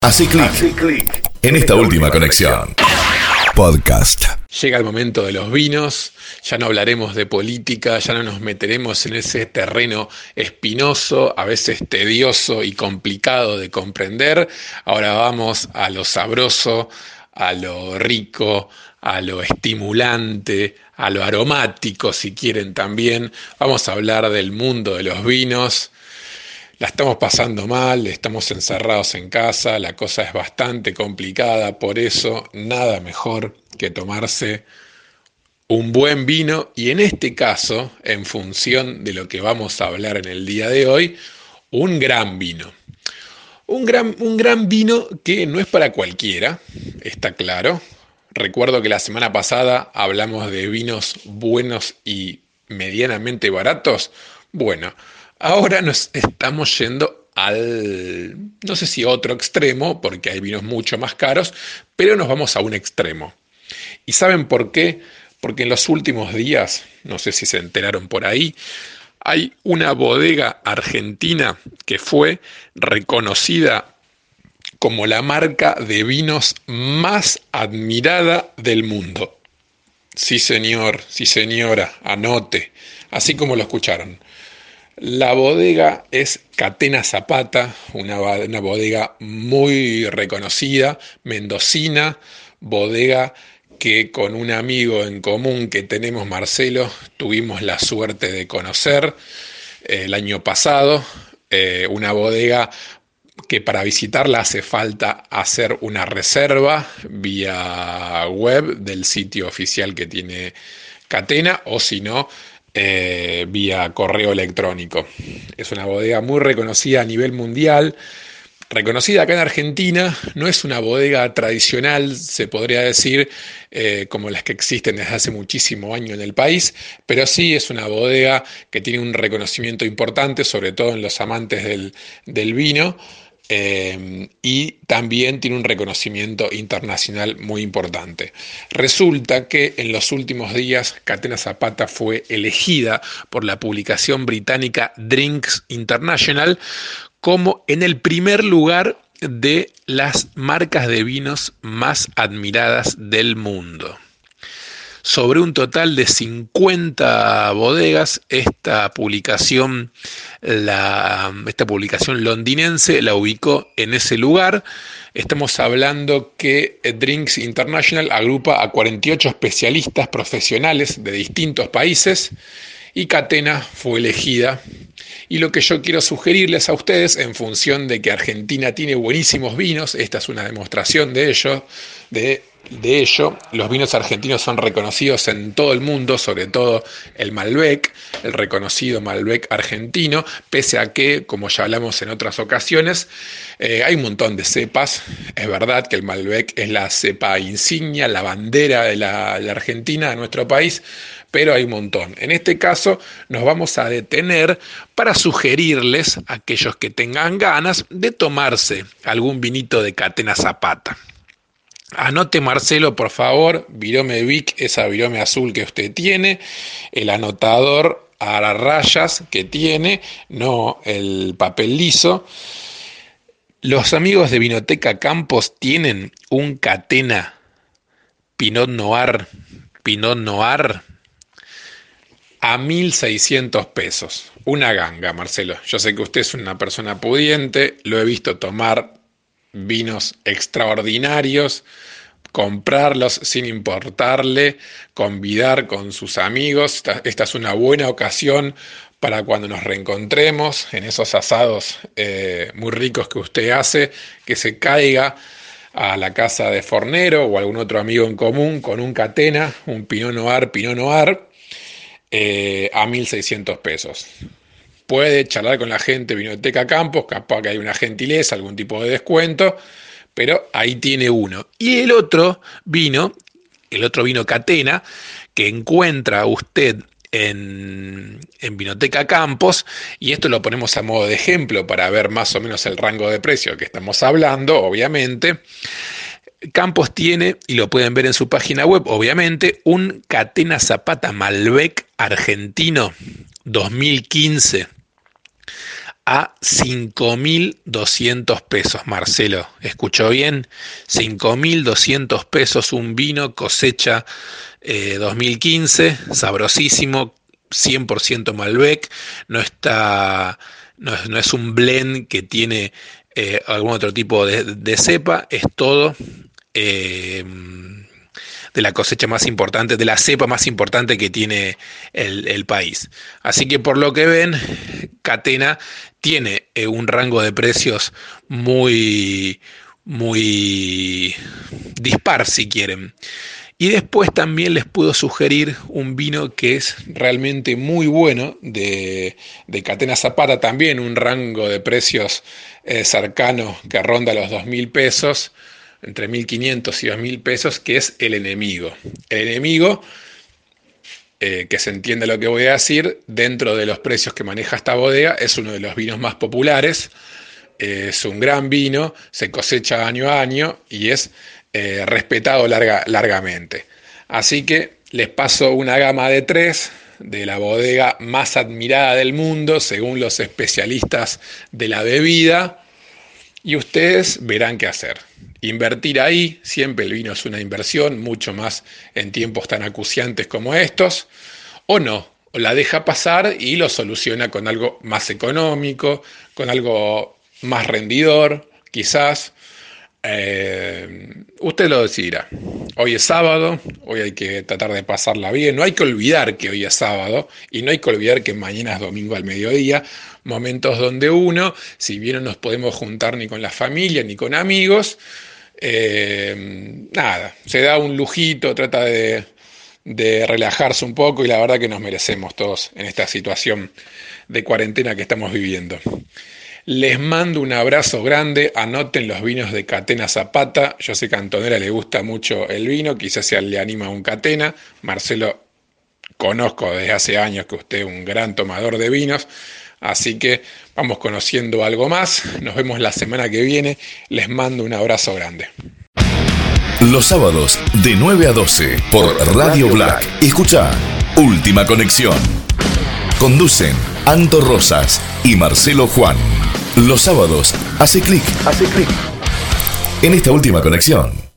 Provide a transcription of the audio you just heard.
Así clic en esta última conexión. Podcast. Llega el momento de los vinos, ya no hablaremos de política, ya no nos meteremos en ese terreno espinoso, a veces tedioso y complicado de comprender. Ahora vamos a lo sabroso, a lo rico, a lo estimulante, a lo aromático, si quieren también. Vamos a hablar del mundo de los vinos la estamos pasando mal, estamos encerrados en casa, la cosa es bastante complicada, por eso nada mejor que tomarse un buen vino y en este caso, en función de lo que vamos a hablar en el día de hoy, un gran vino. Un gran, un gran vino que no es para cualquiera, está claro. Recuerdo que la semana pasada hablamos de vinos buenos y medianamente baratos. Bueno, Ahora nos estamos yendo al, no sé si otro extremo, porque hay vinos mucho más caros, pero nos vamos a un extremo. ¿Y saben por qué? Porque en los últimos días, no sé si se enteraron por ahí, hay una bodega argentina que fue reconocida como la marca de vinos más admirada del mundo. Sí, señor, sí, señora, anote, así como lo escucharon. La bodega es Catena Zapata, una, una, bodega muy reconocida, mendocina, bodega que con un amigo en común que tenemos, Marcelo, tuvimos la suerte de conocer eh, el año pasado, eh, una bodega que para visitarla hace falta hacer una reserva vía web del sitio oficial que tiene Catena o si no, eh, vía correo electrónico. Es una bodega muy reconocida a nivel mundial. Reconocida acá en Argentina, no es una bodega tradicional, se podría decir, eh, como las que existen desde hace muchísimo años en el país, pero sí es una bodega que tiene un reconocimiento importante, sobre todo en los amantes del, del vino. Em, y también tiene un reconocimiento internacional muy importante. Resulta que en los últimos días Catena Zapata fue elegida por la publicación británica Drinks International como en el primer lugar de las marcas de vinos más admiradas del mundo sobre un total de 50 bodegas. Esta publicación, esta publicación londinense la ubicó en ese lugar. Estamos hablando que Drinks International agrupa a 48 especialistas profesionales de distintos países y Catena fue elegida. Y lo que yo quiero sugerirles a ustedes, en función de que Argentina tiene buenísimos vinos, esta es una demostración de ello, de de ello, los vinos argentinos son reconocidos en todo el mundo, sobre todo el Malbec, el reconocido Malbec argentino, pese a que, como ya hablamos en otras ocasiones, eh, hay un montón de cepas. Es verdad que el Malbec es la cepa insignia, la bandera de la, Argentina, de nuestro país, pero hay un montón. En este caso nos vamos a detener para sugerirles a aquellos que tengan ganas de tomarse algún vinito de Catena Zapata. Anote Marcelo, por favor, virome Vic, esa virome azul que usted tiene, el anotador a las rayas que tiene, no el papel liso. Los amigos de Vinoteca Campos tienen un catena Pinot Noir, Pinot Noir a 1.600 pesos. Una ganga, Marcelo. Yo sé que usted es una persona pudiente, lo he visto tomar vinos extraordinarios, comprarlos sin importarle, convidar con sus amigos. Esta, es una buena ocasión para cuando nos reencontremos en esos asados eh, muy ricos que usted hace, que se caiga a la casa de Fornero o algún otro amigo en común con un catena, un Pinot Noir, Pinot Noir, eh, a 1.600 pesos puede charlar con la gente de Vinoteca Campos, capaz que hay una gentileza, algún tipo de descuento, pero ahí tiene uno. Y el otro vino, el otro vino Catena, que encuentra usted en, en, Vinoteca Campos, y esto lo ponemos a modo de ejemplo para ver más o menos el rango de precio que estamos hablando, obviamente. Campos tiene, y lo pueden ver en su página web, obviamente, un Catena Zapata Malbec argentino 2015 a 5.200 pesos, Marcelo. ¿Escuchó bien? 5.200 pesos un vino cosecha 2015, eh, sabrosísimo, 100% Malbec, no está, no es, un blend que tiene eh, algún otro tipo de, cepa, es todo eh, de la cosecha más importante, de la cepa más importante que tiene el, país. Así que por lo que ven, Catena tiene eh, un rango de precios muy, muy dispar, si quieren. Y después también les puedo sugerir un vino que es realmente muy bueno de, de Catena Zapata, también un rango de precios eh, cercano que ronda los 2.000 pesos, entre 1.500 y 2.000 pesos, que es el enemigo. El enemigo, eh, que se entiende lo que voy a decir, dentro de los precios que maneja esta bodega, es uno de los vinos más populares, es un gran vino, se cosecha año a año y es eh, respetado larga, largamente. Así que les paso una gama de tres de la bodega más admirada del mundo, según los especialistas de la bebida, y ustedes verán qué hacer. Invertir ahí, siempre el vino es una inversión, mucho más en tiempos tan acuciantes como estos, o no, o la deja pasar y lo soluciona con algo más económico, con algo más rendidor, quizás, eh, usted lo decidirá. Hoy es sábado, hoy hay que tratar de pasarla bien. No hay que olvidar que hoy es sábado y no hay que olvidar que mañana es domingo al mediodía. Momentos donde uno, si bien no nos podemos juntar ni con la familia ni con amigos, eh, nada, se da un lujito, trata de, de relajarse un poco y la verdad que nos merecemos todos en esta situación de cuarentena que estamos viviendo. Les mando un abrazo grande. Anoten los vinos de Catena Zapata. Yo sé que a Antonella le gusta mucho el vino. Quizás se le anima un Catena. Marcelo, conozco desde hace años que usted es un gran tomador de vinos. Así que vamos conociendo algo más. Nos vemos la semana que viene. Les mando un abrazo grande. Los sábados de 9 a 12 por Radio Black. Escucha Última Conexión. Conducen Anto Rosas y Marcelo Juan. Los sábados, hace clic. Hace clic. En esta última conexión.